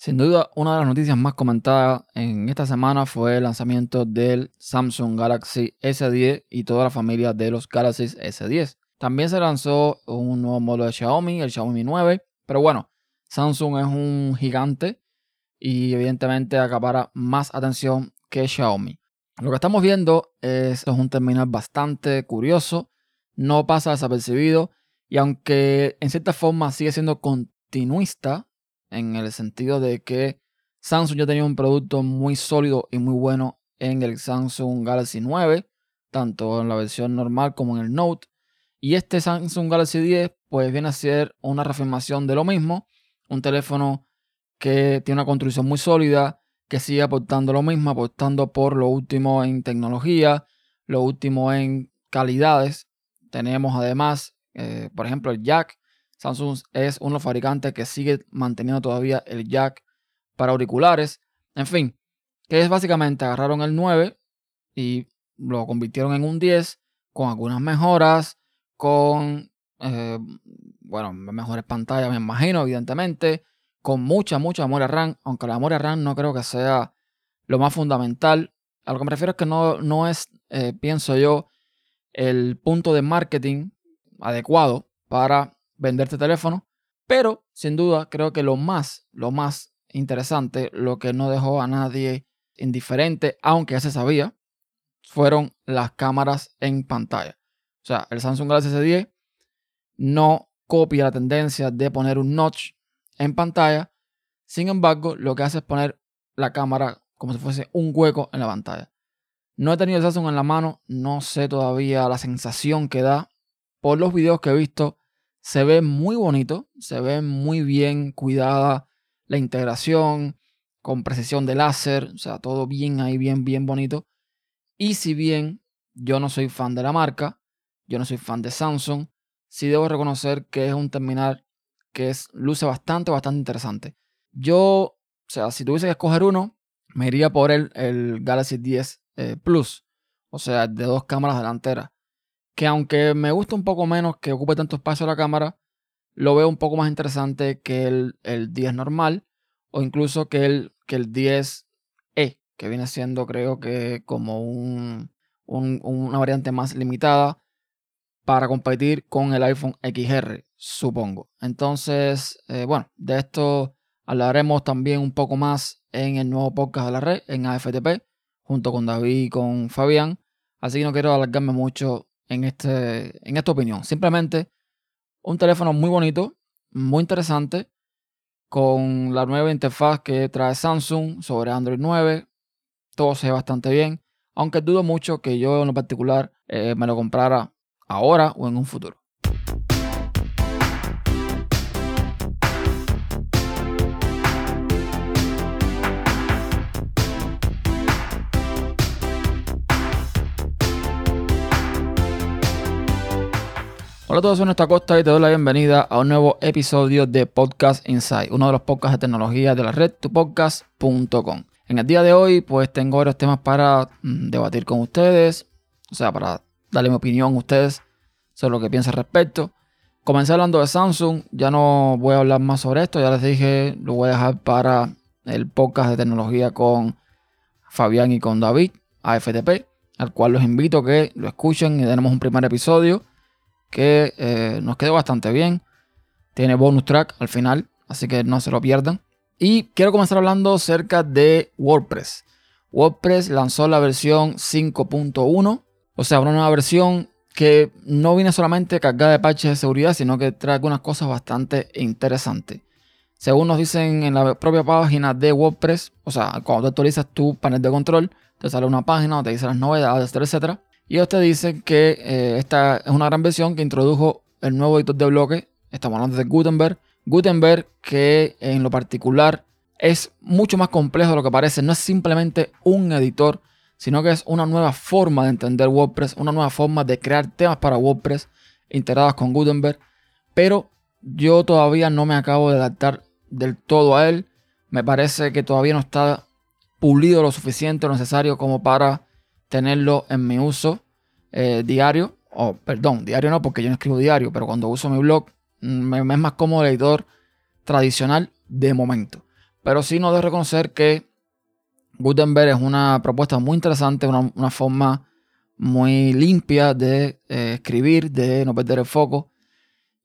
Sin duda, una de las noticias más comentadas en esta semana fue el lanzamiento del Samsung Galaxy S10 y toda la familia de los Galaxy S10. También se lanzó un nuevo modelo de Xiaomi, el Xiaomi 9, pero bueno, Samsung es un gigante y evidentemente acapara más atención que Xiaomi. Lo que estamos viendo es, es un terminal bastante curioso, no pasa desapercibido y aunque en cierta forma sigue siendo continuista en el sentido de que Samsung ya tenía un producto muy sólido y muy bueno en el Samsung Galaxy 9, tanto en la versión normal como en el Note. Y este Samsung Galaxy 10 pues viene a ser una reafirmación de lo mismo, un teléfono que tiene una construcción muy sólida, que sigue aportando lo mismo, aportando por lo último en tecnología, lo último en calidades. Tenemos además, eh, por ejemplo, el jack Samsung es uno de los fabricantes que sigue manteniendo todavía el jack para auriculares. En fin, que es básicamente agarraron el 9 y lo convirtieron en un 10 con algunas mejoras, con, eh, bueno, mejores pantallas, me imagino, evidentemente, con mucha, mucha memoria RAM, aunque la memoria RAM no creo que sea lo más fundamental. A lo que me refiero es que no, no es, eh, pienso yo, el punto de marketing adecuado para vender este teléfono. Pero sin duda creo que lo más, lo más interesante, lo que no dejó a nadie indiferente, aunque ya se sabía, fueron las cámaras en pantalla. O sea, el Samsung Galaxy S10 no copia la tendencia de poner un notch en pantalla. Sin embargo, lo que hace es poner la cámara como si fuese un hueco en la pantalla. No he tenido el Samsung en la mano, no sé todavía la sensación que da. Por los videos que he visto, se ve muy bonito, se ve muy bien cuidada la integración con precisión de láser, o sea, todo bien ahí, bien, bien bonito. Y si bien yo no soy fan de la marca, yo no soy fan de Samsung, sí debo reconocer que es un terminal que es, luce bastante, bastante interesante. Yo, o sea, si tuviese que escoger uno, me iría por el, el Galaxy 10 eh, Plus, o sea, de dos cámaras delanteras que aunque me gusta un poco menos que ocupe tanto espacio la cámara, lo veo un poco más interesante que el, el 10 normal o incluso que el, que el 10E, que viene siendo creo que como un, una variante más limitada para competir con el iPhone XR, supongo. Entonces, eh, bueno, de esto hablaremos también un poco más en el nuevo podcast de la red, en AFTP, junto con David y con Fabián. Así que no quiero alargarme mucho en, este, en esta opinión. Simplemente un teléfono muy bonito, muy interesante, con la nueva interfaz que trae Samsung sobre Android 9. Todo se ve bastante bien, aunque dudo mucho que yo en lo particular eh, me lo comprara ahora o en un futuro. Hola a todos, soy Nuestra Costa y te doy la bienvenida a un nuevo episodio de Podcast Insight, uno de los podcasts de tecnología de la red tupodcast.com. En el día de hoy, pues tengo varios temas para mm, debatir con ustedes, o sea, para darle mi opinión a ustedes sobre lo que piensan al respecto. Comencé hablando de Samsung, ya no voy a hablar más sobre esto, ya les dije, lo voy a dejar para el podcast de tecnología con Fabián y con David, AFTP, al cual los invito a que lo escuchen y tenemos un primer episodio que eh, nos quedó bastante bien. Tiene bonus track al final, así que no se lo pierdan. Y quiero comenzar hablando acerca de WordPress. WordPress lanzó la versión 5.1, o sea, una nueva versión que no viene solamente cargada de patches de seguridad, sino que trae algunas cosas bastante interesantes. Según nos dicen en la propia página de WordPress, o sea, cuando tú actualizas tu panel de control, te sale una página donde te dice las novedades, etcétera. Y ellos te dicen que eh, esta es una gran versión que introdujo el nuevo editor de bloque. Estamos hablando de Gutenberg. Gutenberg que en lo particular es mucho más complejo de lo que parece. No es simplemente un editor, sino que es una nueva forma de entender WordPress, una nueva forma de crear temas para WordPress integrados con Gutenberg. Pero yo todavía no me acabo de adaptar del todo a él. Me parece que todavía no está pulido lo suficiente, lo necesario como para tenerlo en mi uso eh, diario, o perdón, diario no porque yo no escribo diario, pero cuando uso mi blog mm, me, es más cómodo el editor tradicional de momento. Pero sí no de reconocer que Gutenberg es una propuesta muy interesante, una, forma muy limpia de eh, escribir, de no perder el foco.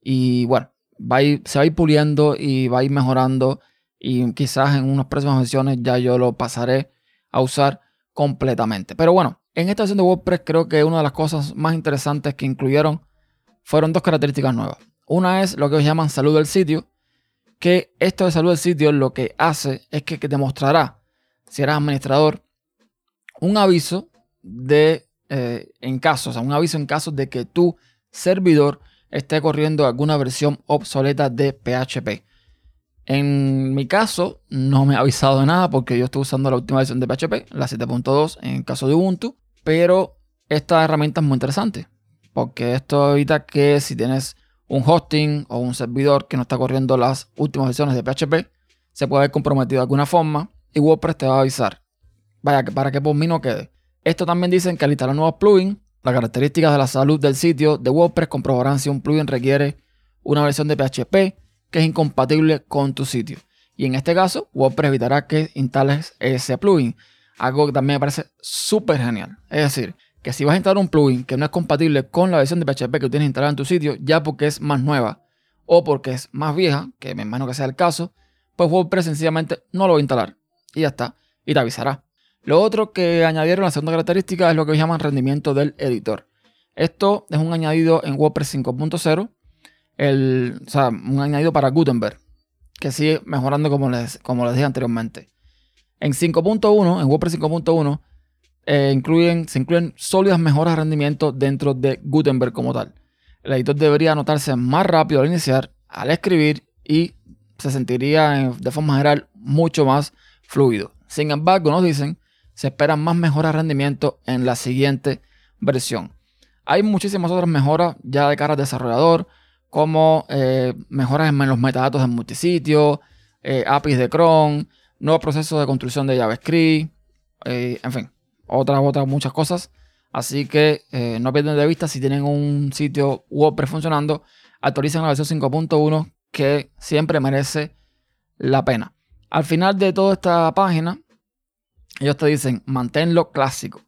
Y bueno, va se va a ir puliendo y va a ir mejorando. Y quizás en unas próximas versiones ya yo lo pasaré a usar completamente. Pero bueno, en esta versión de WordPress creo que una de las cosas más interesantes que incluyeron fueron dos características nuevas. Una es lo que llaman salud del sitio, que esto de salud del sitio lo que hace es que, te mostrará, si eres administrador, un aviso de, eh, en caso, o sea, un aviso en caso de que tu servidor esté corriendo alguna versión obsoleta de PHP. En mi caso, no me ha avisado de nada porque yo estoy usando la última versión de PHP, la 7.2 en caso de Ubuntu. Pero esta herramienta es muy interesante porque esto evita que si tienes un hosting o un servidor que no está corriendo las últimas versiones de PHP, se puede haber comprometido de alguna forma y WordPress te va a avisar. Vaya, para que por mí no quede. Esto también dicen que al instalar nuevos plugins, las características de la salud del sitio de WordPress comprobarán si un plugin requiere una versión de PHP que es incompatible con tu sitio. Y en este caso, WordPress evitará que instales ese plugin. Algo que también me parece súper genial. Es decir, que si vas a instalar un plugin que no es compatible con la versión de PHP que tienes instalada en tu sitio, ya porque es más nueva o porque es más vieja, que me imagino que sea el caso, pues WordPress sencillamente no lo va a instalar. Y ya está. Y te avisará. Lo otro que añadieron, la segunda característica, es lo que llaman rendimiento del editor. Esto es un añadido en WordPress 5.0 el, o sea, un añadido para Gutenberg, que sigue mejorando como les, como les dije anteriormente. En 5.1, en WordPress 5.1, eh, incluyen, se incluyen sólidas mejoras de rendimiento dentro de Gutenberg como tal. El editor debería anotarse más rápido al iniciar, al escribir y se sentiría de forma general mucho más fluido. Sin embargo, nos dicen, se esperan más mejoras de rendimiento en la siguiente versión. Hay muchísimas otras mejoras ya de cara al desarrollador, como eh, mejoras en los metadatos en multisitio, eh, APIs de Chrome, nuevos procesos de construcción de JavaScript, eh, en fin, otras, otras muchas cosas. Así que no pierdan de vista si tienen un sitio WordPress funcionando, actualicen la versión 5.1 que siempre merece la pena. Al final de toda esta página, ellos te dicen manténlo clásico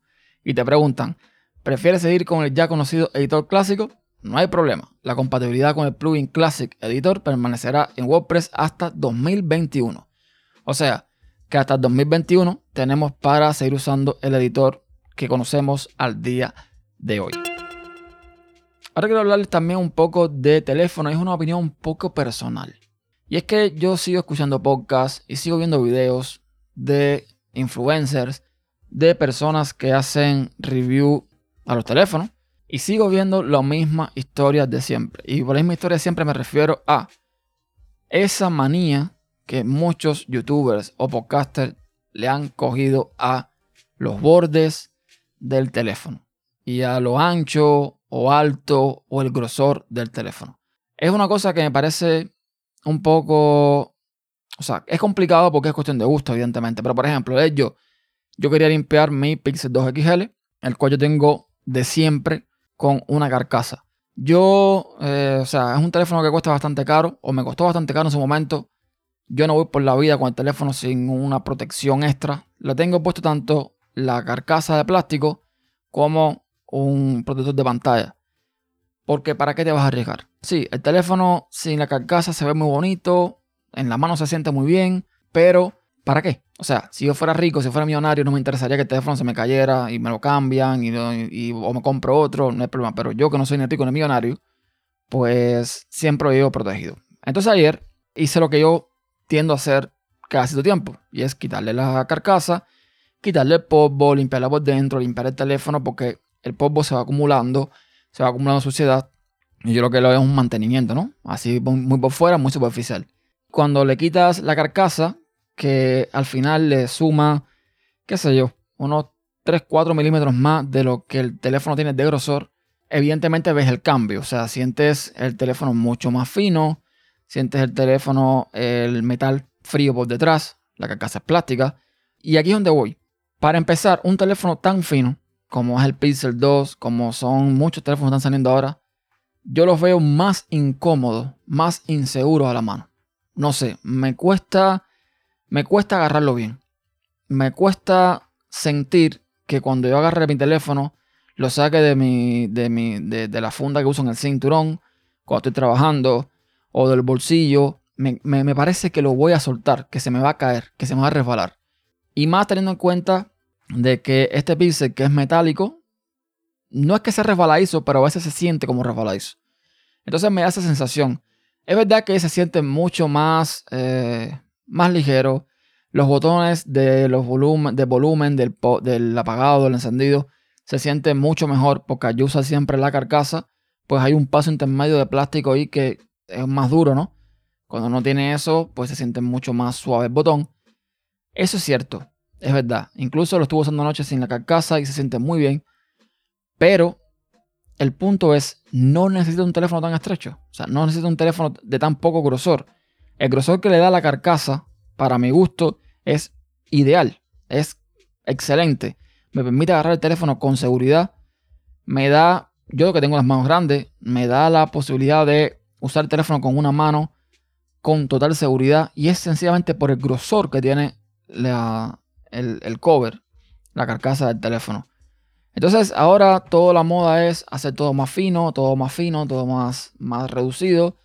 y te preguntan, ¿prefieres seguir con el ya conocido editor clásico? No hay problema. La compatibilidad con el plugin Classic Editor permanecerá en WordPress hasta 2021. O sea, que hasta 2021 tenemos para seguir usando el editor que conocemos al día de hoy. Ahora quiero hablarles también un poco de teléfono. Es una opinión un poco personal. Y es que yo sigo escuchando podcasts y sigo viendo videos de influencers, de personas que hacen review a los teléfonos. Y sigo viendo la misma historia de siempre. Y por la misma historia siempre me refiero a esa manía que muchos youtubers o podcasters le han cogido a los bordes del teléfono y a lo ancho o alto o el grosor del teléfono. Es una cosa que me parece un poco, o sea, es complicado porque es cuestión de gusto, evidentemente. Pero por ejemplo, yo, yo quería limpiar mi Pixel 2 XL, el cual yo tengo de siempre con una carcasa. Yo, eh, o sea, es un teléfono que cuesta bastante caro, o me costó bastante caro en su momento. Yo no voy por la vida con el teléfono sin una protección extra. Le tengo puesto tanto la carcasa de plástico como un protector de pantalla. Porque ¿para qué te vas a arriesgar? Sí, el teléfono sin la carcasa se ve muy bonito, en la mano se siente muy bien, pero ¿para qué? O sea, si yo fuera rico, si fuera millonario, no me interesaría que el teléfono se me cayera y me lo cambian y, o me compro otro, no hay problema. Pero yo que no soy ni rico ni millonario, pues siempre vivo protegido. Entonces ayer hice lo que yo tiendo a hacer casi todo tiempo y es quitarle la carcasa, quitarle el polvo, limpiarla por dentro, limpiar el teléfono porque el polvo se va acumulando, se va acumulando suciedad y yo lo que lo veo es un mantenimiento, ¿no? Así muy por fuera, muy superficial. Cuando le quitas la carcasa, que al final le suma, qué sé yo, unos 3, 4 milímetros más de lo que el teléfono tiene de grosor, evidentemente ves el cambio. O sea, sientes el teléfono mucho más fino, sientes el teléfono, el metal frío por detrás, la carcasa es plástica. Y aquí es donde voy. Para empezar, un teléfono tan fino como es el Pixel 2, como son muchos teléfonos que están saliendo ahora, yo los veo más incómodos, más inseguros a la mano. No sé, me cuesta me cuesta agarrarlo bien. Me cuesta sentir que cuando yo agarre mi teléfono, lo saque de, mi, de, mi, de, la funda que uso en el cinturón, cuando estoy trabajando, o del bolsillo, me, me, parece que lo voy a soltar, que se me va a caer, que se me va a resbalar. Y más teniendo en cuenta de que este pixel que es metálico, no es que sea resbaladizo, pero a veces se siente como resbaladizo. Entonces me da esa sensación. Es verdad que se siente mucho más, eh, más ligero. Los botones de los volumen, de volumen del, apagado, del encendido, se sienten mucho mejor porque al usa siempre la carcasa. Pues hay un paso intermedio de plástico ahí que es más duro, ¿no? Cuando no tiene eso, pues se siente mucho más suave el botón. Eso es cierto, es verdad. Incluso lo estuve usando anoche sin la carcasa y se siente muy bien. Pero el punto es, no necesito un teléfono tan estrecho. O sea, no necesito un teléfono de tan poco grosor. El grosor que le da la carcasa, para mi gusto, es ideal. Es excelente. Me permite agarrar el teléfono con seguridad. Me da, yo que tengo las manos grandes, me da la posibilidad de usar el teléfono con una mano con total seguridad. Y es sencillamente por el grosor que tiene el, el cover, la carcasa del teléfono. Entonces ahora toda la moda es hacer todo más fino, todo más fino, todo más, más reducido.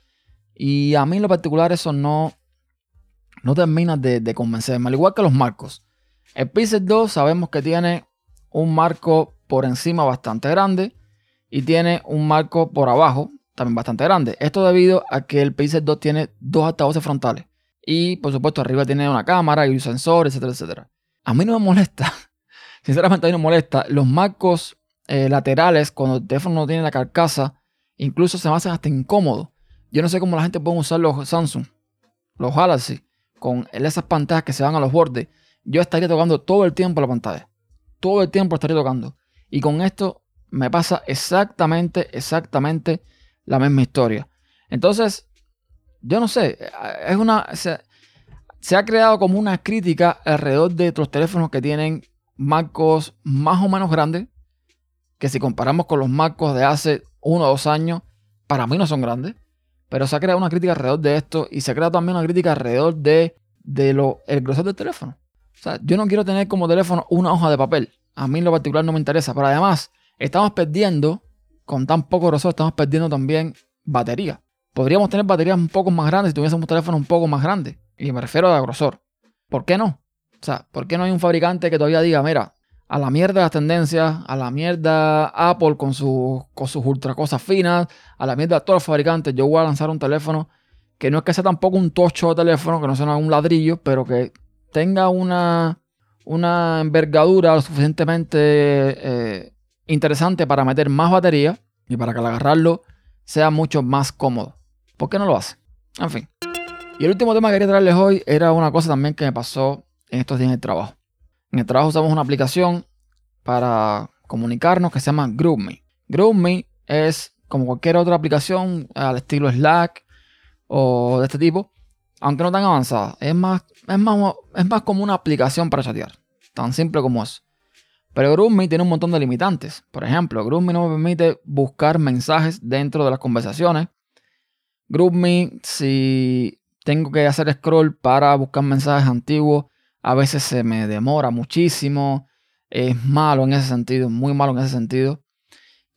Y a mí en lo particular eso no, no termina de, convencerme, al igual que los marcos. El Pixel 2 sabemos que tiene un marco por encima bastante grande y tiene un marco por abajo también bastante grande. Esto debido a que el Pixel 2 tiene dos altavoces frontales y por supuesto arriba tiene una cámara y un sensor, etcétera, etcétera. A mí no me molesta sinceramente a mí no molesta. Los marcos eh, laterales, cuando el teléfono no tiene la carcasa, incluso se me hacen hasta incómodos. Yo no sé cómo la gente puede usar los Samsung, los Galaxy, con esas pantallas que se van a los bordes. Yo estaría tocando todo el tiempo la pantalla. Todo el tiempo estaría tocando. Y con esto me pasa exactamente, exactamente la misma historia. Entonces, yo no sé, es una... Se, ha creado como una crítica alrededor de otros teléfonos que tienen marcos más o menos grandes, que si comparamos con los marcos de hace uno o dos años, para mí no son grandes, pero se ha creado una crítica alrededor de esto y se ha creado también una crítica alrededor de, de lo, el grosor del teléfono. O sea, yo no quiero tener como teléfono una hoja de papel. A mí en lo particular no me interesa, pero además estamos perdiendo, con tan poco grosor, estamos perdiendo también batería. Podríamos tener baterías un poco más grandes si tuviésemos un teléfono un poco más grande. Y me refiero a grosor. ¿Por qué no? O sea, ¿por qué no hay un fabricante que todavía diga, mira, a la mierda las tendencias, a la mierda Apple con, sus, con sus ultra cosas finas, a la mierda todos los fabricantes, yo voy a lanzar un teléfono que no es que sea tampoco un tocho de teléfono, que no sea un ladrillo, pero que tenga una, una envergadura lo suficientemente eh, interesante para meter más batería y para que al agarrarlo sea mucho más cómodo. ¿Por qué no lo hace? En fin. Y el último tema que quería traerles hoy era una cosa también que me pasó en estos días de trabajo. En el trabajo usamos una aplicación para comunicarnos que se llama GroupMe. GroupMe es como cualquier otra aplicación al estilo Slack o de este tipo, aunque no tan avanzada. Es más, es más, es como una aplicación para chatear, tan simple como eso. Pero GroupMe tiene un montón de limitantes. Por ejemplo, GroupMe no me permite buscar mensajes dentro de las conversaciones. GroupMe, si tengo que hacer scroll para buscar mensajes antiguos, a veces se me demora muchísimo, es malo en ese sentido, muy malo en ese sentido.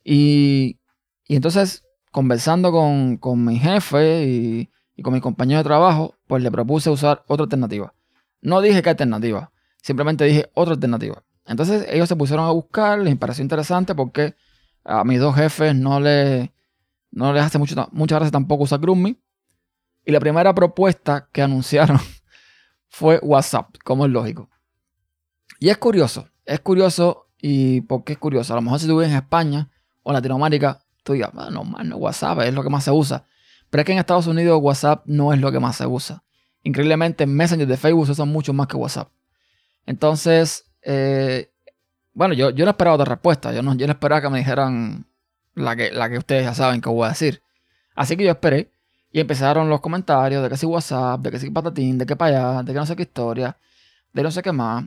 Y, entonces, conversando con, mi jefe y, y, con mi compañero de trabajo, pues le propuse usar otra alternativa. No dije qué alternativa, simplemente dije otra alternativa. Entonces ellos se pusieron a buscar, les pareció interesante porque a mis dos jefes no, le, no les hace mucho, muchas gracias tampoco usar GroupMe. Y la primera propuesta que anunciaron fue WhatsApp, como es lógico. Y es curioso, es curioso, y ¿por qué es curioso? A lo mejor si tú en España o Latinoamérica, tú digas, no, no, WhatsApp es lo que más se usa. Pero es que en Estados Unidos WhatsApp no es lo que más se usa. Increíblemente, Messenger de Facebook se usan mucho más que WhatsApp. Entonces, eh, bueno, yo, yo no esperaba otra respuesta. Yo no, yo no esperaba que me dijeran la que, la que ustedes ya saben que voy a decir. Así que yo esperé. Y empezaron los comentarios de que si WhatsApp, de que si patatín, de que para allá, de que no sé qué historia, de no sé qué más.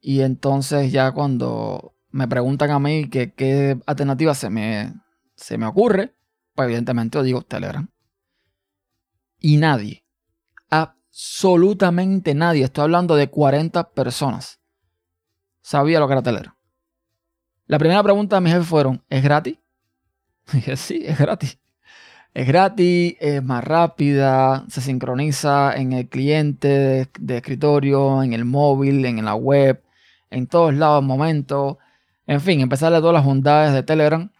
Y entonces ya cuando me preguntan a mí qué alternativa se me, se me ocurre, pues evidentemente yo digo Telegram. Y nadie, absolutamente nadie, estoy hablando de 40 personas, sabía lo que era Telegram. La primera pregunta de mi jefe fueron, ¿es gratis? dije, sí, es gratis. Es gratis, es más rápida, se sincroniza en el cliente de, escritorio, en el móvil, en la web, en todos lados, momentos. En fin, empezarle todas las bondades de Telegram.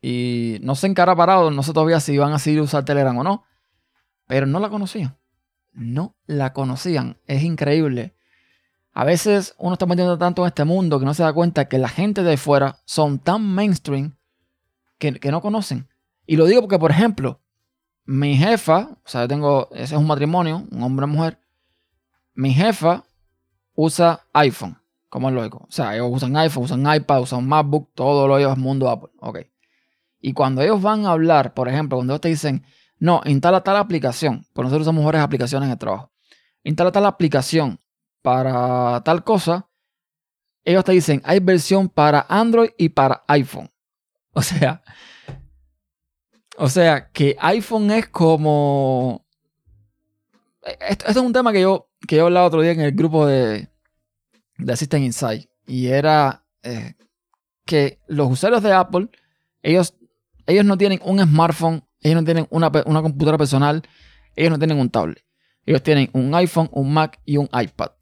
Y no sé en cara parado, no sé todavía si van a seguir usar Telegram o no. Pero no la conocían. No la conocían. Es increíble. A veces uno está metiendo tanto en este mundo que no se da cuenta que la gente de fuera son tan mainstream que no conocen. Y lo digo porque, por ejemplo, mi jefa, o sea, yo tengo, ese es un matrimonio, un hombre-mujer, mi jefa usa iPhone, como es lógico. O sea, ellos usan iPhone, usan iPad, usan MacBook, todo lo ellos mundo Apple. Ok. Y cuando ellos van a hablar, por ejemplo, cuando ellos te dicen, no, instala tal aplicación, porque nosotros usamos mejores aplicaciones en el trabajo, instala tal aplicación para tal cosa, ellos te dicen, hay versión para Android y para iPhone. O sea, o sea, que iPhone es como... Esto, es un tema que yo, que yo hablaba otro día en el grupo de, de Assistant Insight. Y era eh, que los usuarios de Apple, ellos, ellos no tienen un smartphone, ellos no tienen una, una computadora personal, ellos no tienen un tablet. Ellos tienen un iPhone, un Mac y un iPad.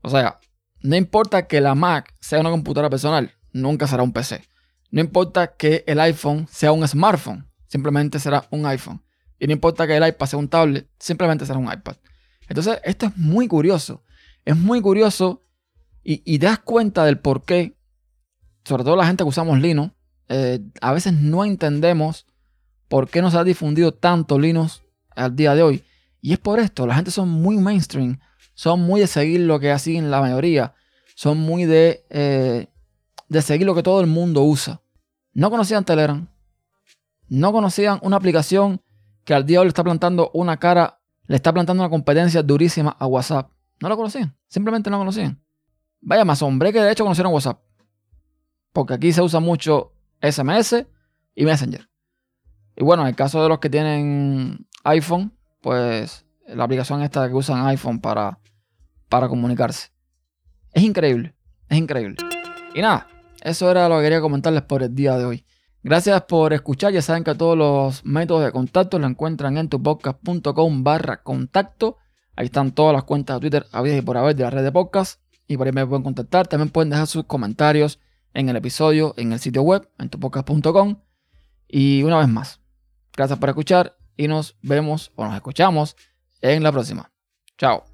O sea, no importa que la Mac sea una computadora personal, nunca será un PC. No importa que el iPhone sea un smartphone, simplemente será un iPhone. Y no importa que el iPad sea un tablet, simplemente será un iPad. Entonces, esto es muy curioso. Es muy curioso y, das cuenta del por qué, sobre todo la gente que usamos Linux, eh, a veces no entendemos por qué no se ha difundido tanto Linux al día de hoy. Y es por esto, la gente son muy mainstream, son muy de seguir lo que hacen la mayoría, son muy de, eh, de seguir lo que todo el mundo usa. No conocían Telegram, no conocían una aplicación que al día de hoy le está plantando una cara, le está plantando una competencia durísima a WhatsApp. No lo conocían, simplemente no lo conocían. Vaya, más hombre que de hecho conocieron WhatsApp. Porque aquí se usa mucho SMS y Messenger. Y bueno, en el caso de los que tienen iPhone, pues la aplicación esta que usan iPhone para, para comunicarse. Es increíble, es increíble. Y nada, eso era lo que quería comentarles por el día de hoy. Gracias por escuchar. Ya saben que todos los métodos de contacto lo encuentran en tupodcast.com barra contacto. Ahí están todas las cuentas de Twitter habidas y por haber de la red de podcast. Y por ahí me pueden contactar. También pueden dejar sus comentarios en el episodio, en el sitio web, en tupodcast.com. Y una vez más, gracias por escuchar y nos vemos o nos escuchamos en la próxima. Chao.